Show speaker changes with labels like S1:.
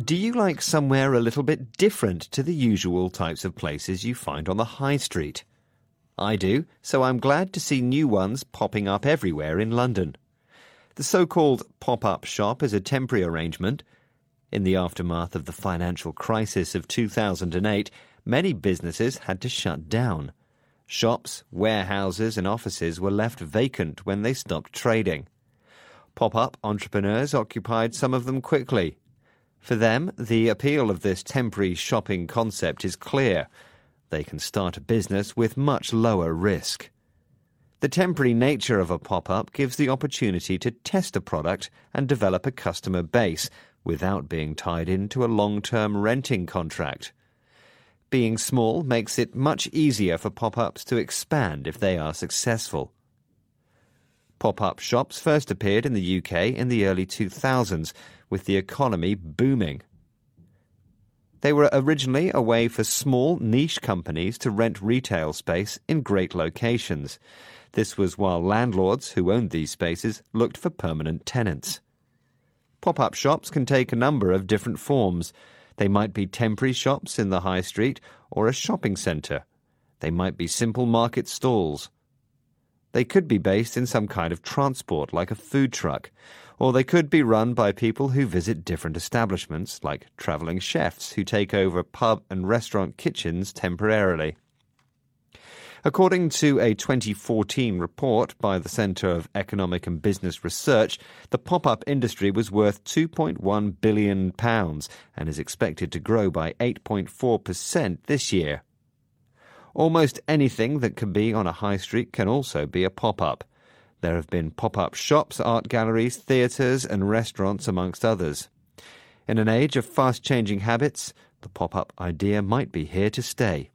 S1: Do you like somewhere a little bit different to the usual types of places you find on the high street? I do, so I'm glad to see new ones popping up everywhere in London. The so called pop up shop is a temporary arrangement. In the aftermath of the financial crisis of 2008, many businesses had to shut down. Shops, warehouses, and offices were left vacant when they stopped trading. Pop up entrepreneurs occupied some of them quickly. For them, the appeal of this temporary shopping concept is clear. They can start a business with much lower risk. The temporary nature of a pop up gives the opportunity to test a product and develop a customer base without being tied into a long term renting contract. Being small makes it much easier for pop ups to expand if they are successful. Pop up shops first appeared in the UK in the early 2000s, with the economy booming. They were originally a way for small niche companies to rent retail space in great locations. This was while landlords who owned these spaces looked for permanent tenants. Pop up shops can take a number of different forms. They might be temporary shops in the high street or a shopping centre. They might be simple market stalls. They could be based in some kind of transport, like a food truck, or they could be run by people who visit different establishments, like travelling chefs who take over pub and restaurant kitchens temporarily. According to a 2014 report by the Centre of Economic and Business Research, the pop up industry was worth £2.1 billion and is expected to grow by 8.4% this year. Almost anything that can be on a high street can also be a pop up. There have been pop up shops, art galleries, theatres, and restaurants, amongst others. In an age of fast changing habits, the pop up idea might be here to stay.